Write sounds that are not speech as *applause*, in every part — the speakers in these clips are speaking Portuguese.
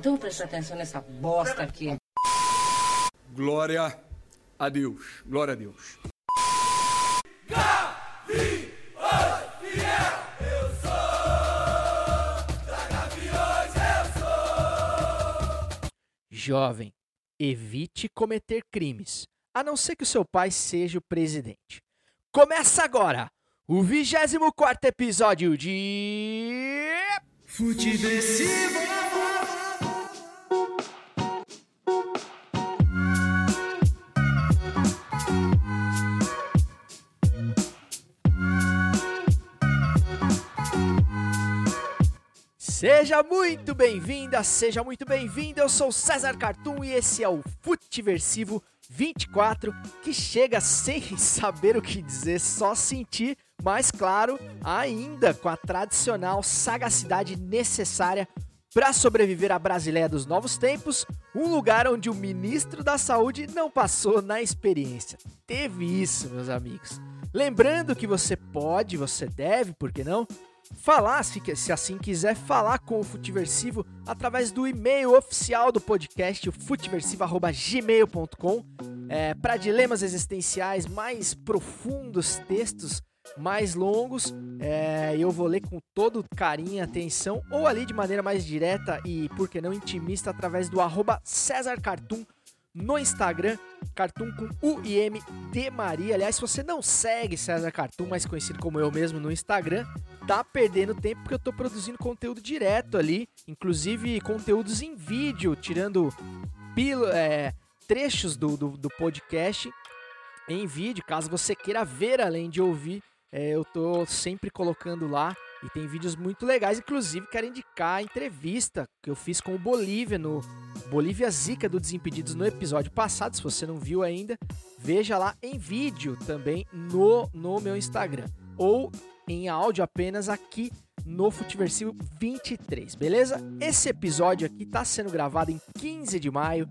Então presta atenção nessa bosta aqui. Glória a Deus. Glória a Deus. Jovem, evite cometer crimes, a não ser que o seu pai seja o presidente. Começa agora o 24 episódio de. Seja muito bem-vinda, seja muito bem-vindo. Eu sou César Cartoon e esse é o Futiversivo 24, que chega sem *laughs* saber o que dizer, só sentir, mas claro, ainda com a tradicional sagacidade necessária para sobreviver à Brasileia dos novos tempos, um lugar onde o ministro da Saúde não passou na experiência. Teve isso, meus amigos. Lembrando que você pode, você deve, por que não? Falar, se, se assim quiser, falar com o Futiversivo através do e-mail oficial do podcast, o futiversivo.gmail.com, é, para dilemas existenciais mais profundos, textos mais longos, é, eu vou ler com todo carinho e atenção, ou ali de maneira mais direta e, por que não, intimista, através do arroba César Cartoon no Instagram, Cartoon com U e M de Maria. Aliás, se você não segue César Cartoon, mais conhecido como eu mesmo no Instagram, tá perdendo tempo porque eu tô produzindo conteúdo direto ali, inclusive conteúdos em vídeo, tirando pilo, é, trechos do, do, do, podcast em vídeo, caso você queira ver além de ouvir. É, eu tô sempre colocando lá e tem vídeos muito legais, inclusive quero indicar a entrevista que eu fiz com o Bolívia no Bolívia Zica do Desimpedidos no episódio passado. Se você não viu ainda, veja lá em vídeo também no, no meu Instagram. Ou em áudio apenas aqui no Futiversivo 23, beleza? Esse episódio aqui está sendo gravado em 15 de maio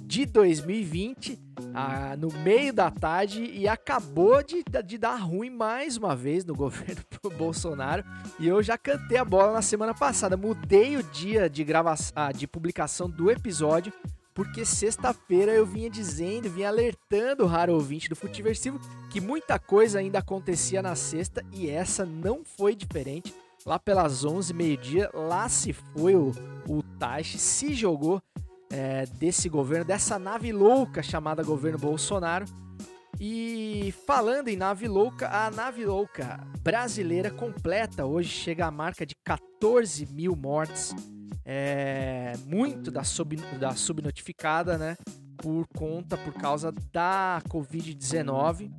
de 2020, ah, no meio da tarde, e acabou de, de dar ruim mais uma vez no *laughs* governo Bolsonaro. E eu já cantei a bola na semana passada, mudei o dia de gravação, ah, de publicação do episódio porque sexta-feira eu vinha dizendo, vinha alertando o raro ouvinte do Futiversivo que muita coisa ainda acontecia na sexta e essa não foi diferente. Lá pelas 11, meio-dia, lá se foi o, o Taishi, se jogou é, desse governo, dessa nave louca chamada governo Bolsonaro. E falando em nave louca, a nave louca brasileira completa hoje chega à marca de 14 mil mortes é, muito da, sub, da subnotificada, né? Por conta, por causa da Covid-19.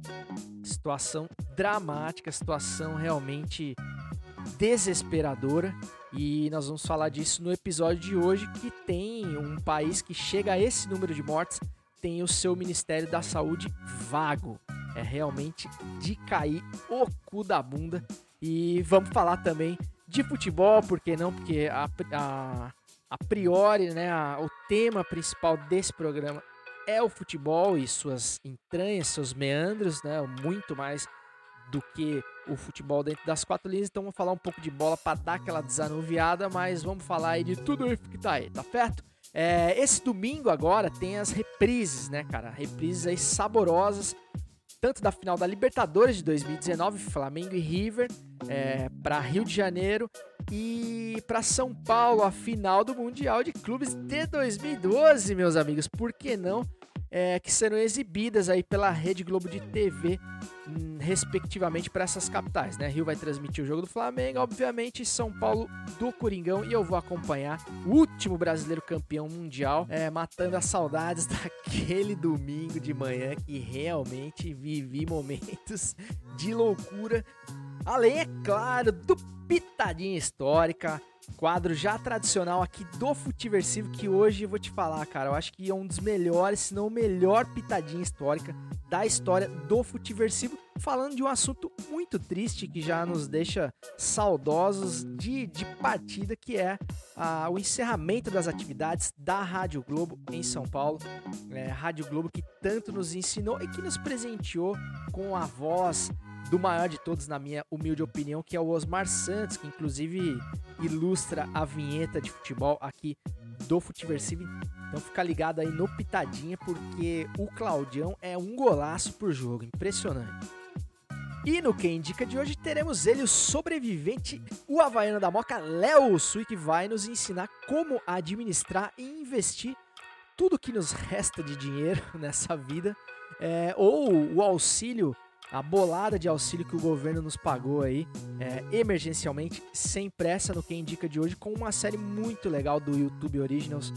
Situação dramática, situação realmente desesperadora. E nós vamos falar disso no episódio de hoje, que tem um país que chega a esse número de mortes, tem o seu Ministério da Saúde vago. É realmente de cair o cu da bunda. E vamos falar também de futebol, por que não? Porque a, a, a priori, né, a, o tema principal desse programa é o futebol e suas entranhas, seus meandros, né, muito mais do que o futebol dentro das quatro linhas. Então vamos falar um pouco de bola para dar aquela desanuviada, mas vamos falar aí de tudo isso que tá aí, tá certo? É, esse domingo agora tem as reprises, né, cara? Reprises aí saborosas tanto da final da Libertadores de 2019, Flamengo e River, é, para Rio de Janeiro e para São Paulo, a final do Mundial de Clubes de 2012, meus amigos. Por que não? É, que serão exibidas aí pela Rede Globo de TV, hum, respectivamente, para essas capitais. Né? Rio vai transmitir o jogo do Flamengo, obviamente, São Paulo do Coringão, e eu vou acompanhar o último brasileiro campeão mundial, é, matando as saudades *laughs* daquele domingo de manhã que realmente vivi momentos de loucura. Além, é claro, do Pitadinha Histórica, quadro já tradicional aqui do Futiversivo, que hoje vou te falar, cara, eu acho que é um dos melhores, se não o melhor pitadinha histórica da história do Futiversivo, falando de um assunto muito triste que já nos deixa saudosos de, de partida, que é o encerramento das atividades da Rádio Globo em São Paulo. É, Rádio Globo que tanto nos ensinou e que nos presenteou com a voz do maior de todos, na minha humilde opinião, que é o Osmar Santos, que inclusive ilustra a vinheta de futebol aqui do Futiversivo. Então fica ligado aí no Pitadinha, porque o Claudião é um golaço por jogo, impressionante. E no Quem Indica de hoje teremos ele, o sobrevivente, o Havaiano da Moca, Léo Sui, que vai nos ensinar como administrar e investir tudo que nos resta de dinheiro *laughs* nessa vida, é, ou o auxílio a bolada de auxílio que o governo nos pagou aí, é, emergencialmente, sem pressa, no que indica de hoje, com uma série muito legal do YouTube Originals,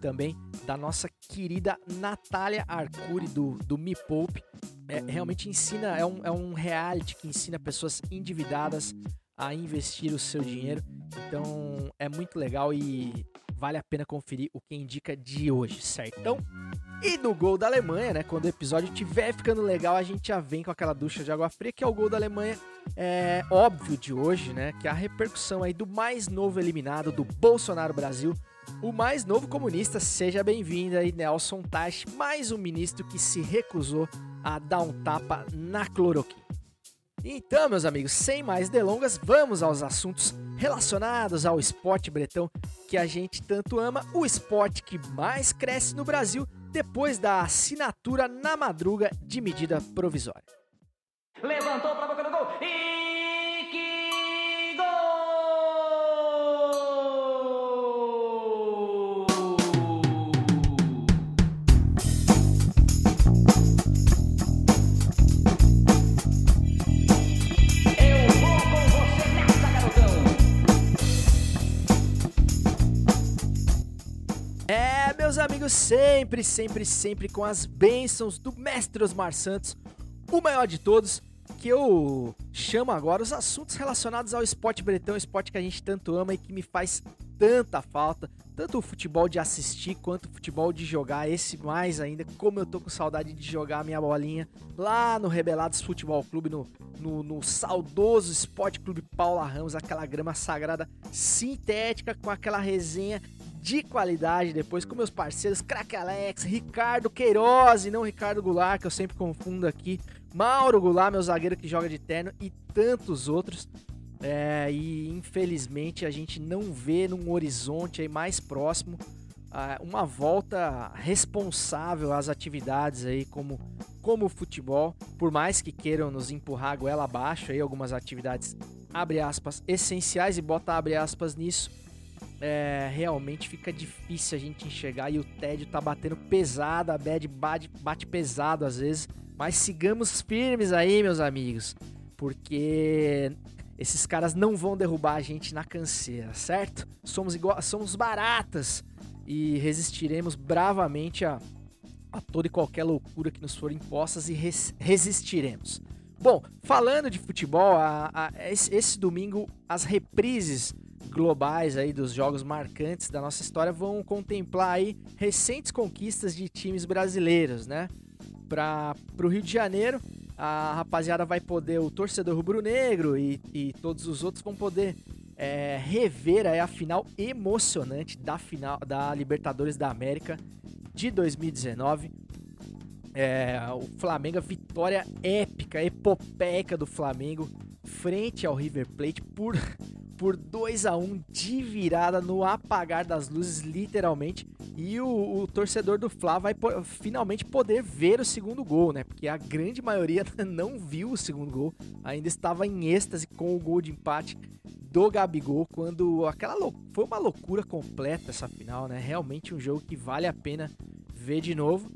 também da nossa querida Natália Arcuri, do, do Me Poupe. É, realmente ensina, é um, é um reality que ensina pessoas endividadas a investir o seu dinheiro. Então é muito legal e vale a pena conferir o que indica de hoje, certo? Então, e no gol da Alemanha, né? Quando o episódio estiver ficando legal, a gente já vem com aquela ducha de água fria, que é o gol da Alemanha. É óbvio de hoje, né? Que é a repercussão aí do mais novo eliminado do Bolsonaro Brasil. O mais novo comunista, seja bem-vindo aí, Nelson Tash, mais um ministro que se recusou a dar um tapa na cloroquina. Então, meus amigos, sem mais delongas, vamos aos assuntos relacionados ao esporte bretão que a gente tanto ama, o esporte que mais cresce no Brasil depois da assinatura na madruga de medida provisória. Levantou para boca do gol e sempre, sempre, sempre com as bênçãos do mestre Osmar Santos, o maior de todos, que eu chamo agora os assuntos relacionados ao esporte bretão, esporte que a gente tanto ama e que me faz tanta falta, tanto o futebol de assistir quanto o futebol de jogar, esse mais ainda, como eu tô com saudade de jogar a minha bolinha lá no Rebelados Futebol Clube, no, no, no saudoso Esporte Clube Paula Ramos, aquela grama sagrada sintética com aquela resenha de qualidade depois com meus parceiros Crack Alex, Ricardo Queiroz e não Ricardo Goulart, que eu sempre confundo aqui, Mauro Goulart, meu zagueiro que joga de terno e tantos outros. É, e infelizmente a gente não vê num horizonte aí mais próximo uma volta responsável às atividades aí como como o futebol, por mais que queiram nos empurrar a goela abaixo aí algumas atividades abre aspas essenciais e bota abre aspas nisso é, realmente fica difícil a gente enxergar e o tédio tá batendo pesado, a bad bate, bate pesado às vezes, mas sigamos firmes aí, meus amigos, porque esses caras não vão derrubar a gente na canseira, certo? Somos igual, somos baratas e resistiremos bravamente a, a toda e qualquer loucura que nos for impostas e res, resistiremos. Bom, falando de futebol, a, a, esse, esse domingo as reprises globais aí dos jogos marcantes da nossa história vão contemplar aí recentes conquistas de times brasileiros, né? Para o Rio de Janeiro, a rapaziada vai poder, o torcedor rubro-negro e, e todos os outros vão poder é, rever aí a final emocionante da final da Libertadores da América de 2019. É, o Flamengo, a vitória épica, epopeica do Flamengo frente ao River Plate por por 2 a 1 de virada no apagar das luzes, literalmente. E o, o torcedor do Fla vai po finalmente poder ver o segundo gol, né? Porque a grande maioria *laughs* não viu o segundo gol, ainda estava em êxtase com o gol de empate do Gabigol, quando aquela foi uma loucura completa essa final, né? Realmente um jogo que vale a pena ver de novo.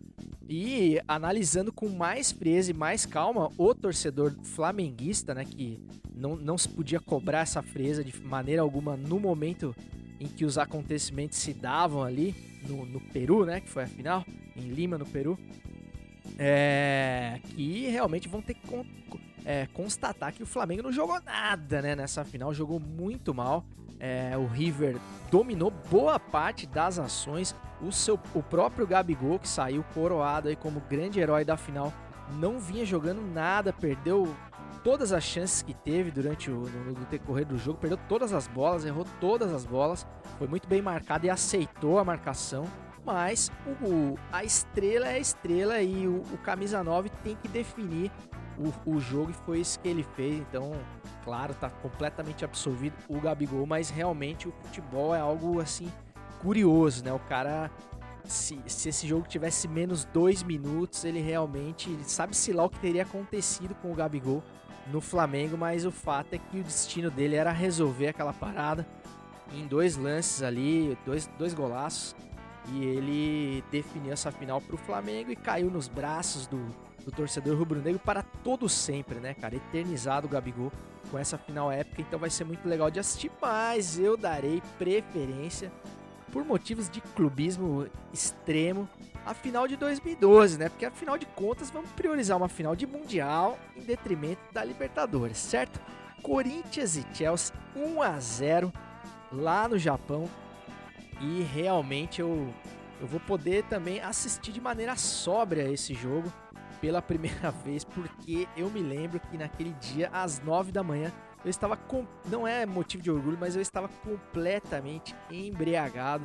E analisando com mais frieza e mais calma, o torcedor flamenguista, né, que não, não se podia cobrar essa frieza de maneira alguma no momento em que os acontecimentos se davam ali no, no Peru, né, que foi a final, em Lima, no Peru, é, que realmente vão ter que é, constatar que o Flamengo não jogou nada né, nessa final, jogou muito mal. É, o River dominou boa parte das ações. O, seu, o próprio Gabigol, que saiu coroado aí como grande herói da final, não vinha jogando nada, perdeu todas as chances que teve durante o no, no decorrer do jogo, perdeu todas as bolas, errou todas as bolas, foi muito bem marcado e aceitou a marcação. Mas o, a estrela é a estrela e o, o camisa 9 tem que definir o, o jogo e foi isso que ele fez. Então, claro, tá completamente absolvido o Gabigol, mas realmente o futebol é algo assim curioso, né? O cara, se, se esse jogo tivesse menos dois minutos, ele realmente sabe-se lá o que teria acontecido com o Gabigol no Flamengo, mas o fato é que o destino dele era resolver aquela parada em dois lances ali, dois, dois golaços, e ele definiu essa final para o Flamengo e caiu nos braços do, do torcedor rubro-negro para todo sempre, né, cara? Eternizado o Gabigol com essa final épica, então vai ser muito legal de assistir, mas eu darei preferência por motivos de clubismo extremo a final de 2012, né? Porque afinal de contas vamos priorizar uma final de mundial em detrimento da Libertadores, certo? Corinthians e Chelsea 1 a 0 lá no Japão e realmente eu eu vou poder também assistir de maneira sóbria esse jogo pela primeira *laughs* vez, porque eu me lembro que naquele dia, às 9 da manhã, eu estava com. Não é motivo de orgulho, mas eu estava completamente embriagado.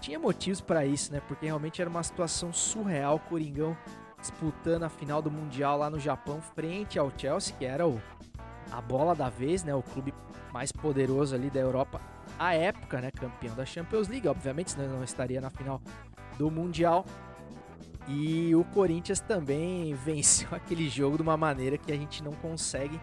Tinha motivos para isso, né? Porque realmente era uma situação surreal. Coringão disputando a final do Mundial lá no Japão, frente ao Chelsea, que era o, a bola da vez, né? O clube mais poderoso ali da Europa à época, né? Campeão da Champions League, obviamente, senão não estaria na final do Mundial. E o Corinthians também *laughs* venceu aquele jogo de uma maneira que a gente não consegue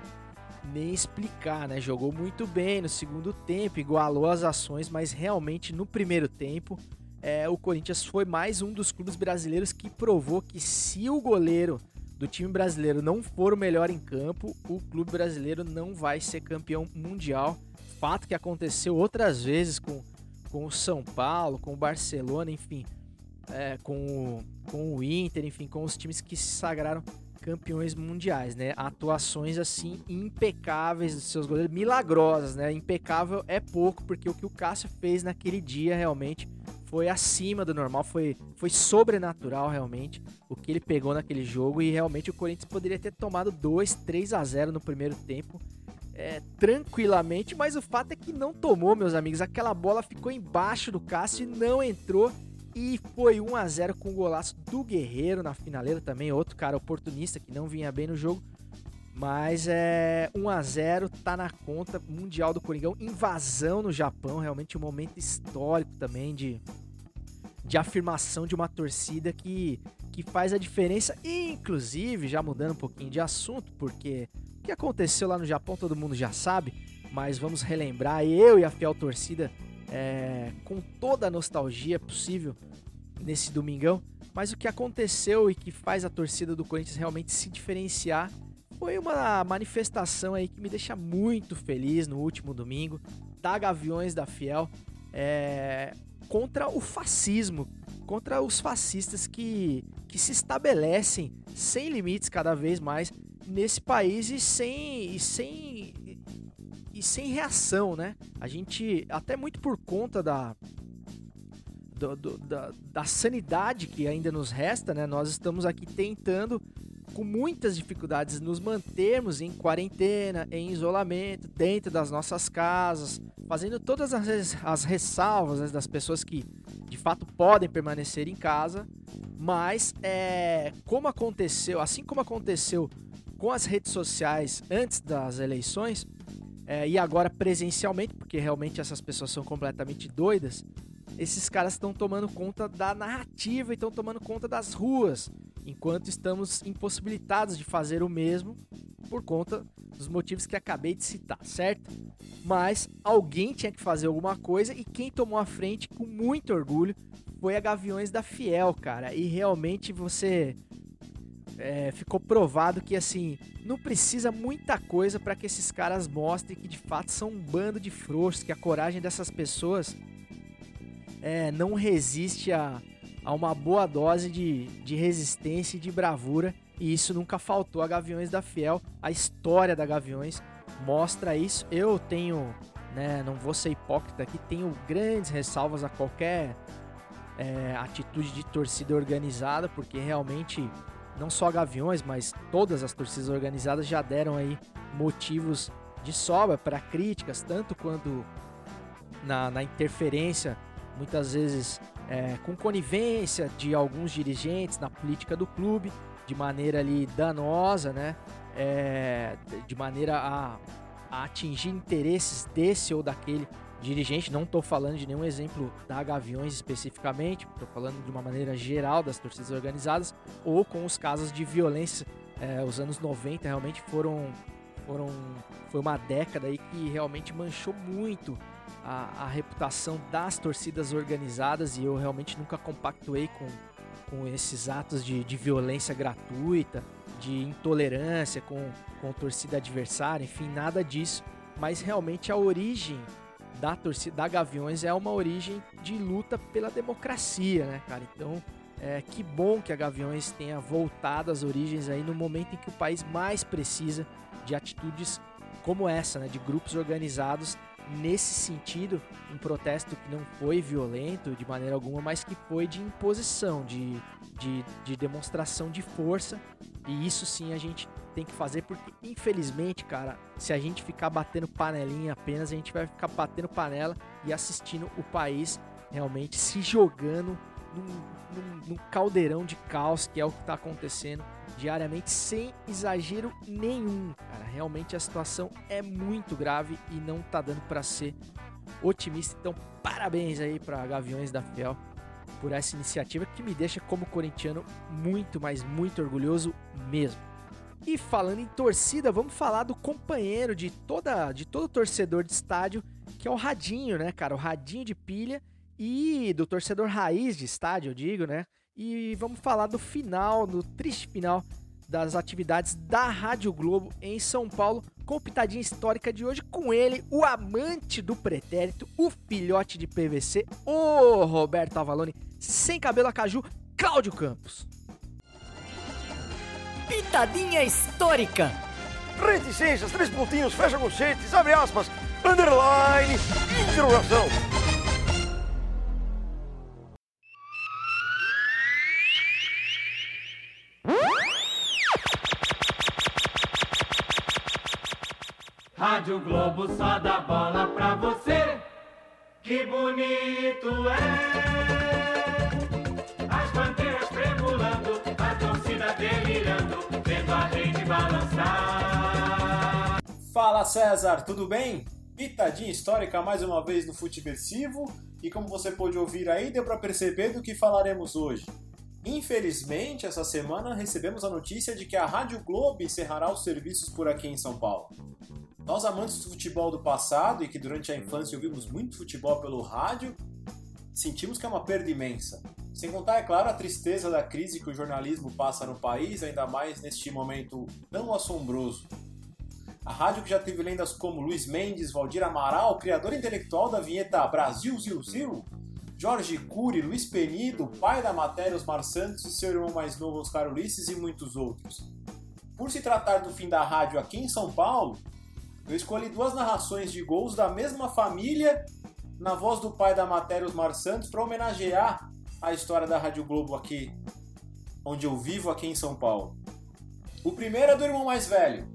nem explicar, né? Jogou muito bem no segundo tempo, igualou as ações, mas realmente no primeiro tempo é, o Corinthians foi mais um dos clubes brasileiros que provou que se o goleiro do time brasileiro não for o melhor em campo, o clube brasileiro não vai ser campeão mundial. Fato que aconteceu outras vezes com, com o São Paulo, com o Barcelona, enfim é, com, o, com o Inter, enfim, com os times que se sagraram campeões mundiais, né? Atuações assim impecáveis dos seus goleiros, milagrosas, né? Impecável é pouco, porque o que o Cássio fez naquele dia realmente foi acima do normal, foi, foi sobrenatural realmente o que ele pegou naquele jogo e realmente o Corinthians poderia ter tomado 2, 3 a 0 no primeiro tempo. É, tranquilamente, mas o fato é que não tomou, meus amigos. Aquela bola ficou embaixo do Cássio e não entrou e foi 1 a 0 com o golaço do Guerreiro na finaleira também, outro cara oportunista que não vinha bem no jogo. Mas é 1 a 0 tá na conta mundial do Coringão, invasão no Japão, realmente um momento histórico também de de afirmação de uma torcida que que faz a diferença, inclusive, já mudando um pouquinho de assunto, porque o que aconteceu lá no Japão todo mundo já sabe, mas vamos relembrar eu e a fiel torcida é, com toda a nostalgia possível nesse domingão. Mas o que aconteceu e que faz a torcida do Corinthians realmente se diferenciar foi uma manifestação aí que me deixa muito feliz no último domingo da Gaviões da Fiel é, contra o fascismo, contra os fascistas que, que se estabelecem sem limites cada vez mais nesse país e sem, e sem e sem reação, né? A gente, até muito por conta da, do, do, da, da sanidade que ainda nos resta, né? Nós estamos aqui tentando, com muitas dificuldades, nos mantermos em quarentena, em isolamento, dentro das nossas casas, fazendo todas as, as ressalvas né, das pessoas que de fato podem permanecer em casa, mas é, como aconteceu, assim como aconteceu com as redes sociais antes das eleições, é, e agora presencialmente, porque realmente essas pessoas são completamente doidas, esses caras estão tomando conta da narrativa e estão tomando conta das ruas, enquanto estamos impossibilitados de fazer o mesmo por conta dos motivos que acabei de citar, certo? Mas alguém tinha que fazer alguma coisa e quem tomou a frente com muito orgulho foi a Gaviões da Fiel, cara. E realmente você é, ficou provado que assim não precisa muita coisa para que esses caras mostrem que de fato são um bando de frouxos, que a coragem dessas pessoas é, não resiste a, a uma boa dose de, de resistência e de bravura. E isso nunca faltou a Gaviões da Fiel. A história da Gaviões mostra isso. Eu tenho, né, não vou ser hipócrita aqui, tenho grandes ressalvas a qualquer é, atitude de torcida organizada, porque realmente não só Gaviões, mas todas as torcidas organizadas já deram aí motivos de sobra para críticas, tanto quanto na, na interferência, muitas vezes é, com conivência de alguns dirigentes na política do clube, de maneira ali danosa, né? É, de maneira a, a atingir interesses desse ou daquele dirigente. Não estou falando de nenhum exemplo da Gaviões especificamente, estou falando de uma maneira geral das torcidas organizadas ou com os casos de violência. É, os anos 90 realmente foram, foram foi uma década aí que realmente manchou muito a, a reputação das torcidas organizadas e eu realmente nunca compactuei com, com esses atos de, de violência gratuita, de intolerância com, com torcida adversária, enfim, nada disso. Mas realmente a origem da torcida da Gaviões é uma origem de luta pela democracia, né, cara? Então, é, que bom que a Gaviões tenha voltado às origens aí no momento em que o país mais precisa de atitudes como essa, né, de grupos organizados nesse sentido, um protesto que não foi violento de maneira alguma, mas que foi de imposição, de, de, de demonstração de força. E isso sim a gente tem que fazer, porque infelizmente, cara, se a gente ficar batendo panelinha apenas, a gente vai ficar batendo panela e assistindo o país realmente se jogando num, num, num caldeirão de caos que é o que está acontecendo diariamente sem exagero nenhum, cara. Realmente a situação é muito grave e não tá dando para ser otimista. Então, parabéns aí para Gaviões da Fiel por essa iniciativa que me deixa como corintiano muito, mas muito orgulhoso mesmo. E falando em torcida, vamos falar do companheiro de toda de todo torcedor de estádio, que é o Radinho, né, cara? O Radinho de pilha e do torcedor raiz de estádio, eu digo, né? E vamos falar do final, do triste final das atividades da Rádio Globo em São Paulo, com pitadinha histórica de hoje, com ele, o amante do pretérito, o filhote de PVC, o Roberto Avalone, sem cabelo a caju, Cláudio Campos. Pitadinha histórica. Reticências, três pontinhos, fecha conchetes, abre aspas, underline, interrogação. Rádio Globo só dá bola pra você. Que bonito é. Delirando, vendo a gente balançar. Fala César, tudo bem? Pitadinha histórica mais uma vez no Futeversivo e como você pôde ouvir aí, deu para perceber do que falaremos hoje. Infelizmente, essa semana recebemos a notícia de que a Rádio Globo encerrará os serviços por aqui em São Paulo. Nós amantes do futebol do passado e que durante a infância ouvimos muito futebol pelo rádio, sentimos que é uma perda imensa. Sem contar, é claro, a tristeza da crise que o jornalismo passa no país, ainda mais neste momento tão assombroso. A rádio que já teve lendas como Luiz Mendes, Valdir Amaral, criador intelectual da vinheta Brasil Zil Zil, Jorge Cury, Luiz Penido, pai da matéria Osmar Santos e seu irmão mais novo Oscar Ulisses e muitos outros. Por se tratar do fim da rádio aqui em São Paulo, eu escolhi duas narrações de gols da mesma família na voz do pai da matéria, Osmar Santos, para homenagear a história da Rádio Globo aqui, onde eu vivo aqui em São Paulo. O primeiro é do irmão mais velho,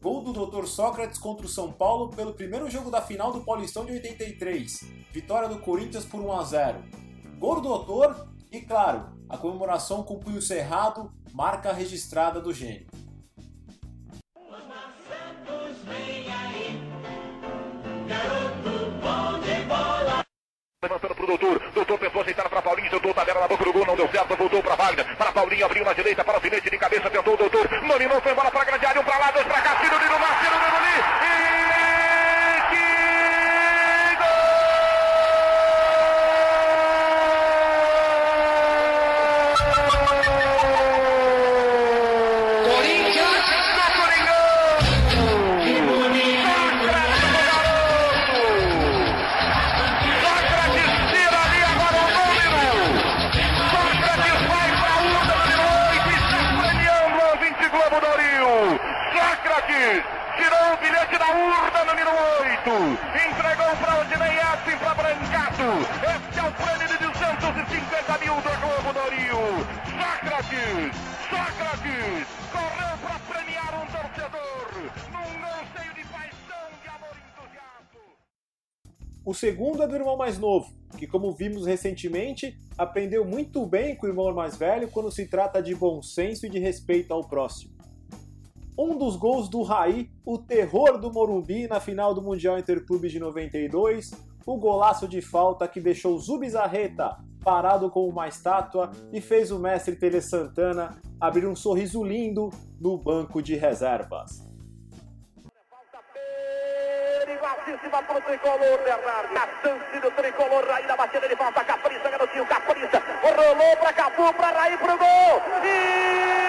gol do Dr. Sócrates contra o São Paulo pelo primeiro jogo da final do Paulistão de 83, vitória do Corinthians por 1 a 0. Gol do Doutor e, claro, a comemoração com punho cerrado, marca registrada do gênio. Levantando pro doutor, doutor tentou aceitar para Paulinho, tentou tabela na boca do gol, não deu certo, voltou para Wagner, para Paulinho, abriu na direita, para o finete de cabeça, tentou o doutor, dominou, foi embora para a grande área, um para lá, dois para cá, tiro de Nilmar, tiro de Correu para premiar um torcedor. Num de paixão, de amor e entusiasmo. O segundo é do irmão mais novo, que, como vimos recentemente, aprendeu muito bem com o irmão mais velho quando se trata de bom senso e de respeito ao próximo. Um dos gols do Raí, o terror do Morumbi na final do Mundial Interclubes de 92, o golaço de falta que deixou Zubizarreta parado como uma estátua e fez o mestre Tele Santana abrir um sorriso lindo no banco de reservas. Perigosíssima para o tricolor, Bernardo. A chance do tricolor, Raí batida de garotinho. Rolou para Capu, para Raí, pro gol. E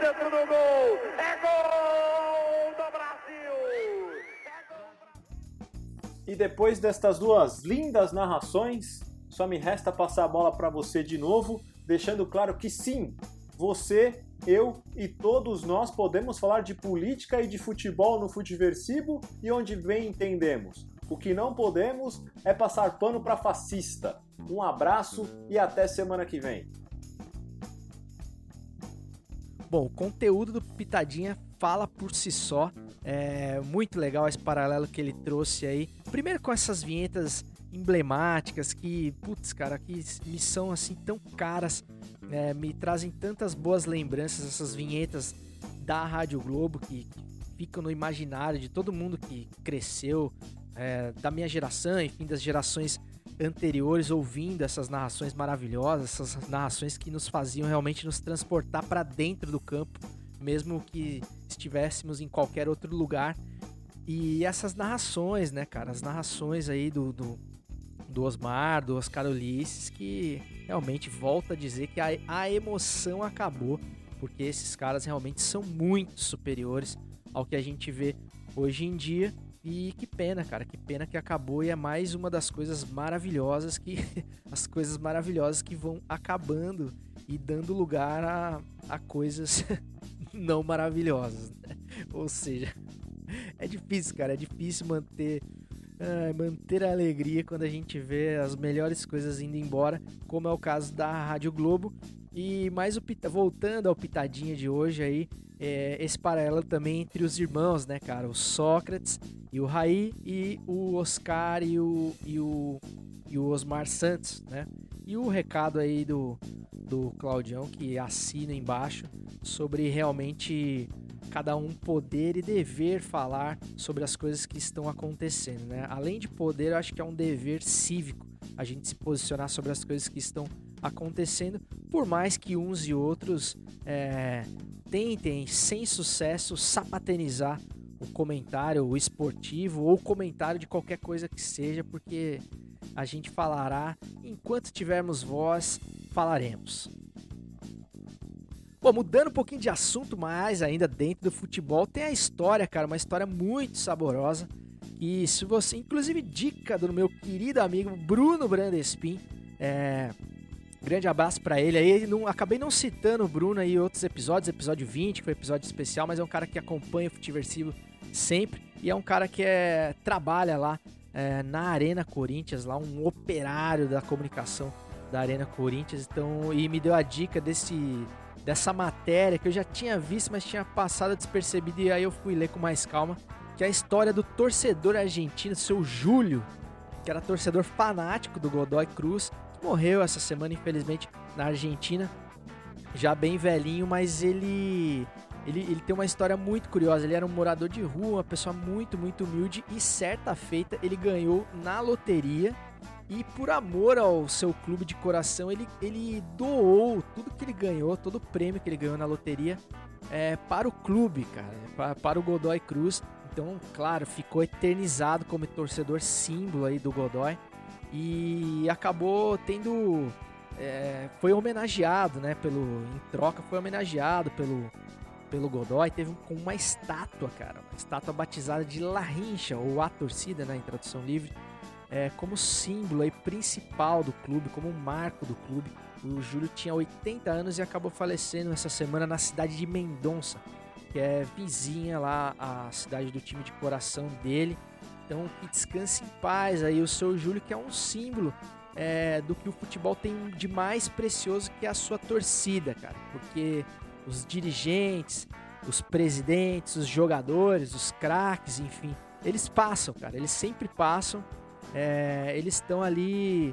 Centro do gol! É gol do Brasil! É gol E depois destas duas lindas narrações, só me resta passar a bola para você de novo, deixando claro que sim, você, eu e todos nós podemos falar de política e de futebol no Futiversivo e onde bem entendemos. O que não podemos é passar pano para fascista. Um abraço e até semana que vem. Bom, o conteúdo do Pitadinha fala por si só. É muito legal esse paralelo que ele trouxe aí. Primeiro com essas vinhetas emblemáticas que, putz, cara, que me são assim tão caras, né, me trazem tantas boas lembranças essas vinhetas da Rádio Globo que, que ficam no imaginário de todo mundo que cresceu, é, da minha geração, enfim, das gerações anteriores ouvindo essas narrações maravilhosas, essas narrações que nos faziam realmente nos transportar para dentro do campo, mesmo que estivéssemos em qualquer outro lugar. E essas narrações, né, cara, as narrações aí do, do, do Osmar, do Oscar Ulisses, que realmente volta a dizer que a, a emoção acabou, porque esses caras realmente são muito superiores ao que a gente vê hoje em dia. E que pena, cara, que pena que acabou e é mais uma das coisas maravilhosas que *laughs* as coisas maravilhosas que vão acabando e dando lugar a, a coisas *laughs* não maravilhosas. Né? Ou seja, é difícil, cara, é difícil manter ah, manter a alegria quando a gente vê as melhores coisas indo embora, como é o caso da Rádio Globo. E mais o voltando ao pitadinha de hoje aí, é, esse paralelo também entre os irmãos, né, cara? O Sócrates e o Raí e o Oscar e o, e o, e o Osmar Santos, né? E o recado aí do, do Claudião que assina embaixo sobre realmente cada um poder e dever falar sobre as coisas que estão acontecendo, né? Além de poder, eu acho que é um dever cívico a gente se posicionar sobre as coisas que estão acontecendo, por mais que uns e outros é, tentem, sem sucesso, sapatenizar o comentário o esportivo ou o comentário de qualquer coisa que seja, porque a gente falará enquanto tivermos voz, falaremos. Bom, mudando um pouquinho de assunto, mas ainda dentro do futebol, tem a história, cara, uma história muito saborosa. E se você, inclusive, dica do meu querido amigo Bruno Brandespin, é, grande abraço pra ele aí. Não, acabei não citando o Bruno aí em outros episódios, episódio 20, que foi episódio especial, mas é um cara que acompanha o Futiversivo sempre e é um cara que é, trabalha lá é, na Arena Corinthians, lá um operário da comunicação da Arena Corinthians, então e me deu a dica desse dessa matéria que eu já tinha visto, mas tinha passado despercebido e aí eu fui ler com mais calma, que é a história do torcedor argentino, seu Júlio, que era torcedor fanático do Godoy Cruz, morreu essa semana infelizmente na Argentina, já bem velhinho, mas ele ele, ele tem uma história muito curiosa. Ele era um morador de rua, uma pessoa muito, muito humilde. E certa feita ele ganhou na loteria. E por amor ao seu clube de coração, ele, ele doou tudo que ele ganhou, todo o prêmio que ele ganhou na loteria, é, para o clube, cara, para, para o Godoy Cruz. Então, claro, ficou eternizado como torcedor símbolo aí do Godoy. E acabou tendo. é, foi homenageado, né? Pelo, em troca, foi homenageado pelo, pelo Godoy, teve um- uma estátua, cara, uma estátua batizada de La Rincha, ou A Torcida, né, em tradução livre, é, como símbolo aí principal do clube, como marco do clube. O Júlio tinha 80 anos e acabou falecendo essa semana na cidade de Mendonça, que é vizinha lá à cidade do time de coração dele. Então que descanse em paz aí o seu Júlio, que é um símbolo é, do que o futebol tem de mais precioso que é a sua torcida, cara. Porque os dirigentes, os presidentes, os jogadores, os craques, enfim, eles passam, cara. Eles sempre passam. É, eles estão ali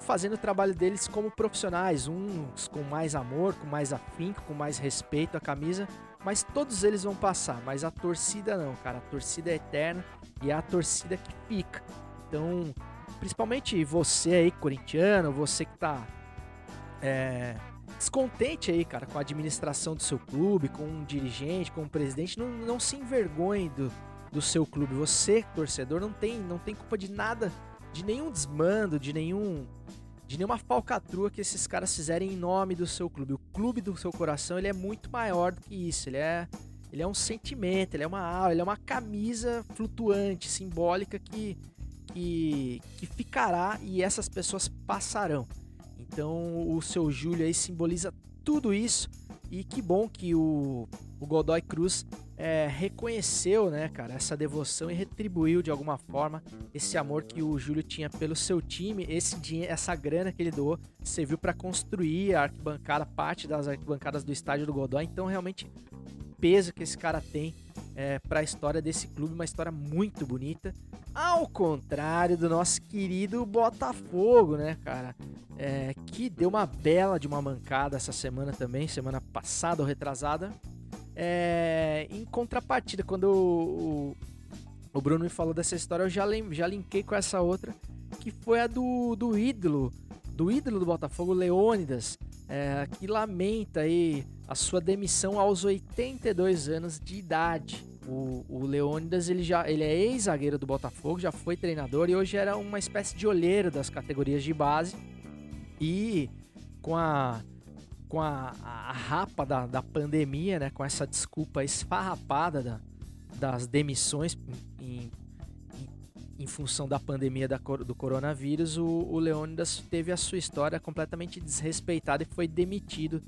fazendo o trabalho deles como profissionais, uns com mais amor, com mais afinco, com mais respeito à camisa, mas todos eles vão passar, mas a torcida não, cara, a torcida é eterna e é a torcida que fica. Então, principalmente você aí, corintiano, você que tá é, descontente aí, cara, com a administração do seu clube, com um dirigente, com um presidente, não, não se envergonhe do, do seu clube. Você, torcedor, não tem, não tem culpa de nada, de nenhum desmando, de nenhum de nenhuma falcatrua que esses caras fizerem em nome do seu clube. O clube do seu coração, ele é muito maior do que isso. Ele é ele é um sentimento, ele é uma alma, ele é uma camisa flutuante, simbólica que que, que ficará e essas pessoas passarão. Então o seu Júlio aí simboliza tudo isso e que bom que o, o Godoy Cruz é, reconheceu, né, cara, essa devoção e retribuiu de alguma forma esse amor que o Júlio tinha pelo seu time, esse dinheiro, essa grana que ele doou serviu para construir a arquibancada, parte das arquibancadas do estádio do Godoy. Então realmente peso que esse cara tem é, para a história desse clube, uma história muito bonita. Ao contrário do nosso querido Botafogo, né, cara? É, que deu uma bela de uma mancada essa semana também, semana passada ou retrasada. É, em contrapartida, quando o, o, Bruno me falou dessa história, eu já, já linkei com essa outra, que foi a do, do ídolo, do ídolo do Botafogo, Leônidas, é, que lamenta aí a sua demissão aos 82 anos de idade. O, o Leônidas ele já ele é ex-zagueiro do Botafogo, já foi treinador e hoje era uma espécie de olheiro das categorias de base. E com a com a, a rapa da, da pandemia, né, com essa desculpa esfarrapada da, das demissões em, em, em, função da pandemia da, do coronavírus, o, o Leônidas teve a sua história completamente desrespeitada e foi demitido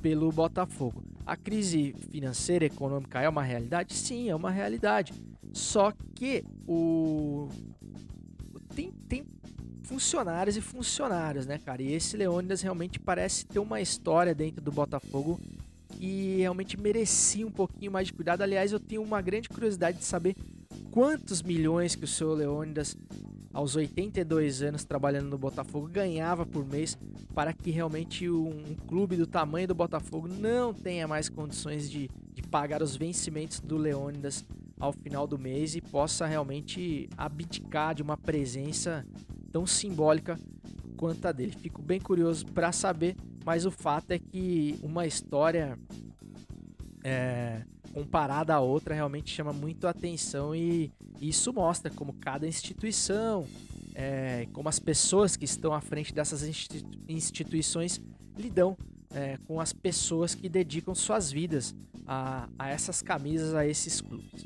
pelo Botafogo. A crise financeira e econômica é uma realidade? Sim, é uma realidade. Só que o tem, tem funcionários e funcionários, né, cara? E esse Leônidas realmente parece ter uma história dentro do Botafogo que realmente merecia um pouquinho mais de cuidado. Aliás, eu tenho uma grande curiosidade de saber quantos milhões que o seu Leônidas aos 82 anos trabalhando no Botafogo, ganhava por mês para que realmente um, um clube do tamanho do Botafogo não tenha mais condições de, de pagar os vencimentos do Leônidas ao final do mês e possa realmente abdicar de uma presença tão simbólica quanto a dele. Fico bem curioso para saber, mas o fato é que uma história é, comparada à outra realmente chama muito atenção e isso mostra como cada instituição, é, como as pessoas que estão à frente dessas instituições lidam é, com as pessoas que dedicam suas vidas a, a essas camisas, a esses clubes.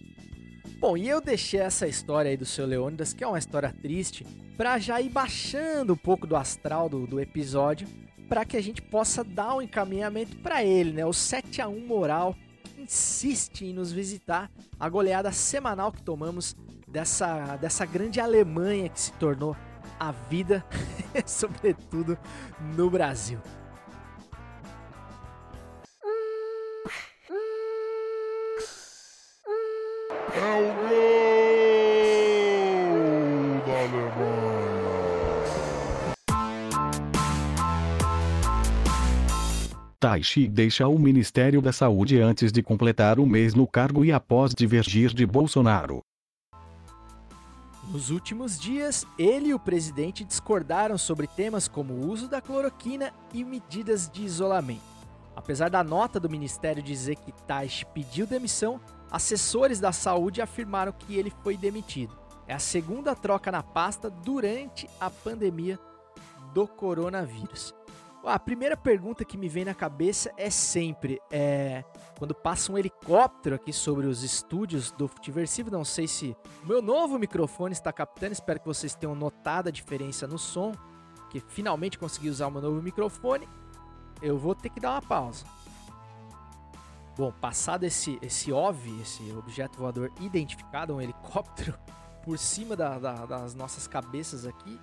Bom, e eu deixei essa história aí do seu Leônidas, que é uma história triste, para já ir baixando um pouco do astral do, do episódio, para que a gente possa dar um encaminhamento para ele, né? O 7 a 1 moral insiste em nos visitar, a goleada semanal que tomamos dessa, dessa grande Alemanha que se tornou a vida, *laughs* sobretudo no Brasil. Taishi deixa o Ministério da Saúde antes de completar o mês no cargo e após divergir de Bolsonaro. Nos últimos dias, ele e o presidente discordaram sobre temas como o uso da cloroquina e medidas de isolamento. Apesar da nota do ministério dizer que Taish pediu demissão, assessores da saúde afirmaram que ele foi demitido. É a segunda troca na pasta durante a pandemia do coronavírus. A primeira pergunta que me vem na cabeça é sempre: é, quando passa um helicóptero aqui sobre os estúdios do Futiversivo. Não sei se o meu novo microfone está captando, espero que vocês tenham notado a diferença no som, que finalmente consegui usar o meu novo microfone. Eu vou ter que dar uma pausa. Bom, passado esse, esse OVI, esse objeto voador identificado, um helicóptero, *laughs* por cima da, da, das nossas cabeças aqui.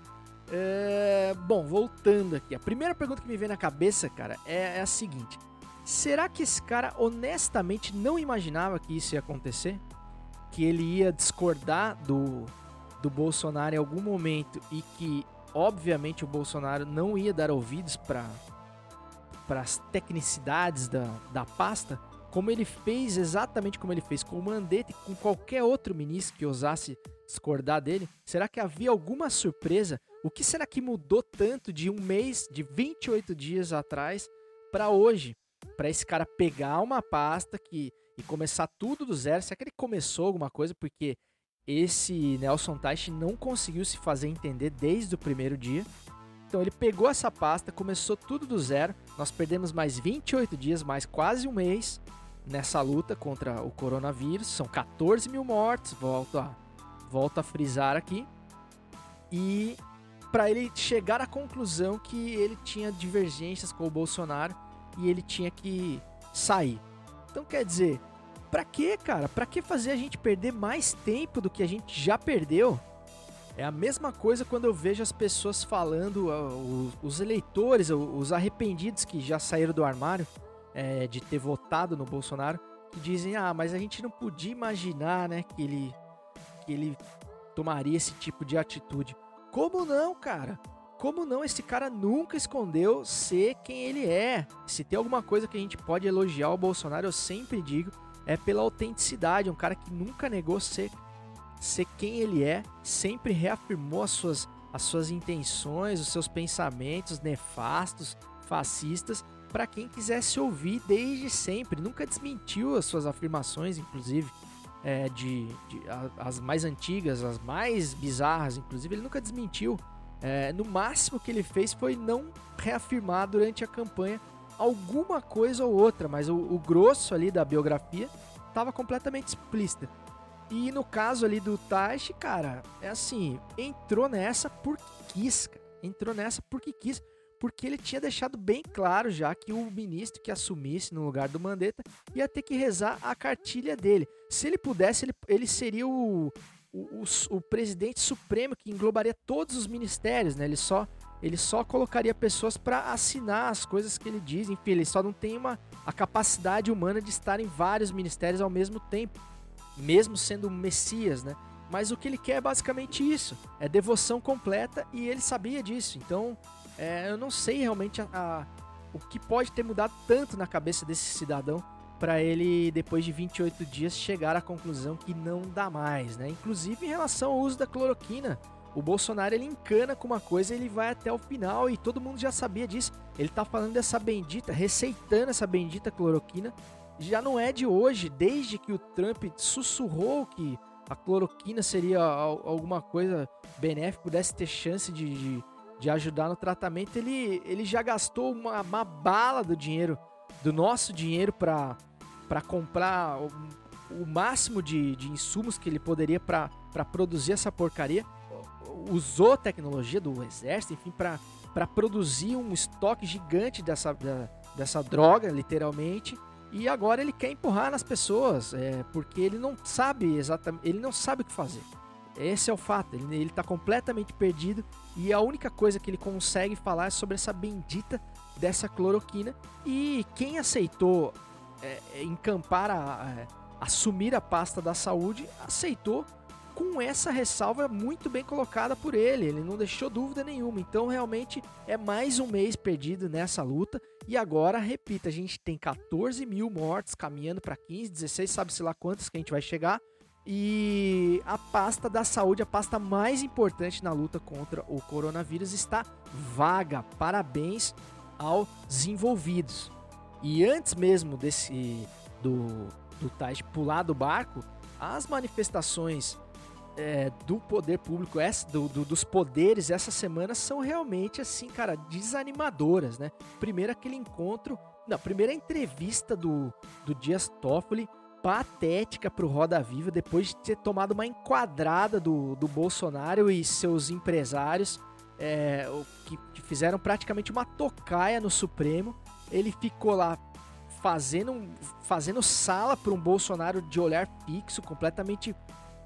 É... Bom, voltando aqui. A primeira pergunta que me vem na cabeça, cara, é, é a seguinte: será que esse cara honestamente não imaginava que isso ia acontecer? Que ele ia discordar do, do Bolsonaro em algum momento e que, obviamente, o Bolsonaro não ia dar ouvidos para as tecnicidades da, da pasta? como ele fez exatamente como ele fez com o Mandetta e com qualquer outro ministro que ousasse discordar dele? Será que havia alguma surpresa? O que será que mudou tanto de um mês, de 28 dias atrás para hoje? Para esse cara pegar uma pasta que e começar tudo do zero? Será que ele começou alguma coisa? Porque esse Nelson Teich não conseguiu se fazer entender desde o primeiro dia. Então ele pegou essa pasta, começou tudo do zero. Nós perdemos mais 28 dias, mais quase um mês nessa luta contra o coronavírus. São 14 mil mortes, volto a, volto a frisar aqui. E para ele chegar à conclusão que ele tinha divergências com o Bolsonaro e ele tinha que sair. Então quer dizer, para que, cara? Para que fazer a gente perder mais tempo do que a gente já perdeu? É a mesma coisa quando eu vejo as pessoas falando, os eleitores, os arrependidos que já saíram do armário, é, de ter votado no Bolsonaro, que dizem, ah, mas a gente não podia imaginar, né, que ele, que ele tomaria esse tipo de atitude. Como não, cara? Como não? Esse cara nunca escondeu ser quem ele é. Se tem alguma coisa que a gente pode elogiar o Bolsonaro, eu sempre digo, é pela autenticidade. Um cara que nunca negou ser, ser quem ele é, sempre reafirmou as suas, as suas intenções, os seus pensamentos nefastos, fascistas, para quem quisesse ouvir desde sempre. Nunca desmentiu as suas afirmações, inclusive, é, de, de a, as mais antigas, as mais bizarras, inclusive, ele nunca desmentiu. É, no máximo que ele fez foi não reafirmar durante a campanha alguma coisa ou outra, mas o, o grosso ali da biografia estava completamente explícita. E no caso ali do Taishi, cara, é assim, entrou nessa porque quis. Entrou nessa porque quis porque ele tinha deixado bem claro já que o ministro que assumisse no lugar do Mandetta ia ter que rezar a cartilha dele. Se ele pudesse, ele, ele seria o, o, o, o presidente supremo que englobaria todos os ministérios, né? Ele só ele só colocaria pessoas para assinar as coisas que ele diz. Enfim, ele só não tem uma, a capacidade humana de estar em vários ministérios ao mesmo tempo, mesmo sendo um Messias, né? Mas o que ele quer é basicamente isso: é devoção completa e ele sabia disso. Então, é, eu não sei realmente a, a, o que pode ter mudado tanto na cabeça desse cidadão para ele, depois de 28 dias, chegar à conclusão que não dá mais, né? Inclusive em relação ao uso da cloroquina. O Bolsonaro ele encana com uma coisa ele vai até o final e todo mundo já sabia disso. Ele tá falando dessa bendita, receitando essa bendita cloroquina. Já não é de hoje, desde que o Trump sussurrou que a cloroquina seria alguma coisa benéfica, pudesse ter chance de, de de ajudar no tratamento, ele, ele já gastou uma, uma bala do dinheiro, do nosso dinheiro, para comprar o, o, máximo de, de insumos que ele poderia para produzir essa porcaria. Usou tecnologia do exército, enfim, para produzir um estoque gigante dessa, da, dessa droga, literalmente. E agora ele quer empurrar nas pessoas, é, porque ele não sabe exatamente, ele não sabe o que fazer. Esse é o fato, ele, ele tá completamente perdido e a única coisa que ele consegue falar é sobre essa bendita dessa cloroquina. E quem aceitou é, é encampar, a, assumir a pasta da saúde, aceitou com essa ressalva muito bem colocada por ele. Ele não deixou dúvida nenhuma. Então, realmente, é mais um mês perdido nessa luta. E agora, repita, a gente tem 14 mil mortes caminhando para 15, 16, sabe-se lá quantas que a gente vai chegar. E a pasta da saúde, a pasta mais importante na luta contra o coronavírus, está vaga. Parabéns aos envolvidos. E antes mesmo desse do, do Tais pular do barco, as manifestações é, do poder público, essa, do, do, dos poderes essa semana são realmente assim, cara, desanimadoras, né? Primeiro aquele encontro Não, primeira entrevista do, do Dias Toffoli, patética pro Roda Viva, depois de ter tomado uma enquadrada do, do Bolsonaro e seus empresários, é, que, que fizeram praticamente uma tocaia no Supremo. Ele ficou lá fazendo, fazendo sala para um Bolsonaro de olhar fixo, completamente